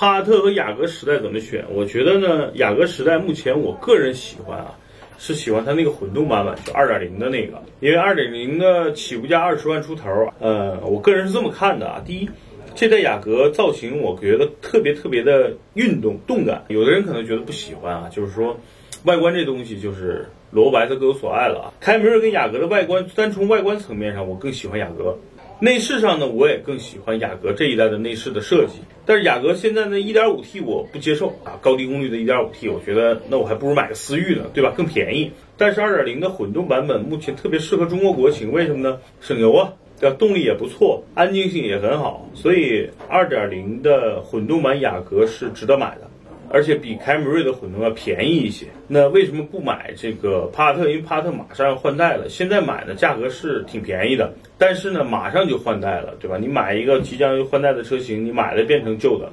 帕萨特和雅阁时代怎么选？我觉得呢，雅阁时代目前我个人喜欢啊，是喜欢它那个混动版本，就二点零的那个，因为二点零的起步价二十万出头。呃，我个人是这么看的啊，第一。这代雅阁造型，我觉得特别特别的运动动感。有的人可能觉得不喜欢啊，就是说，外观这东西就是萝卜白菜各有所爱了啊。凯美瑞跟雅阁的外观，单从外观层面上，我更喜欢雅阁。内饰上呢，我也更喜欢雅阁这一代的内饰的设计。但是雅阁现在的 1.5T 我不接受啊，高低功率的 1.5T，我觉得那我还不如买个思域呢，对吧？更便宜。但是2.0的混动版本目前特别适合中国国情，为什么呢？省油啊。对吧动力也不错，安静性也很好，所以二点零的混动版雅阁是值得买的，而且比凯美瑞的混动要便宜一些。那为什么不买这个帕萨特？因为帕萨特马上要换代了，现在买呢价格是挺便宜的，但是呢马上就换代了，对吧？你买一个即将要换代的车型，你买了变成旧的。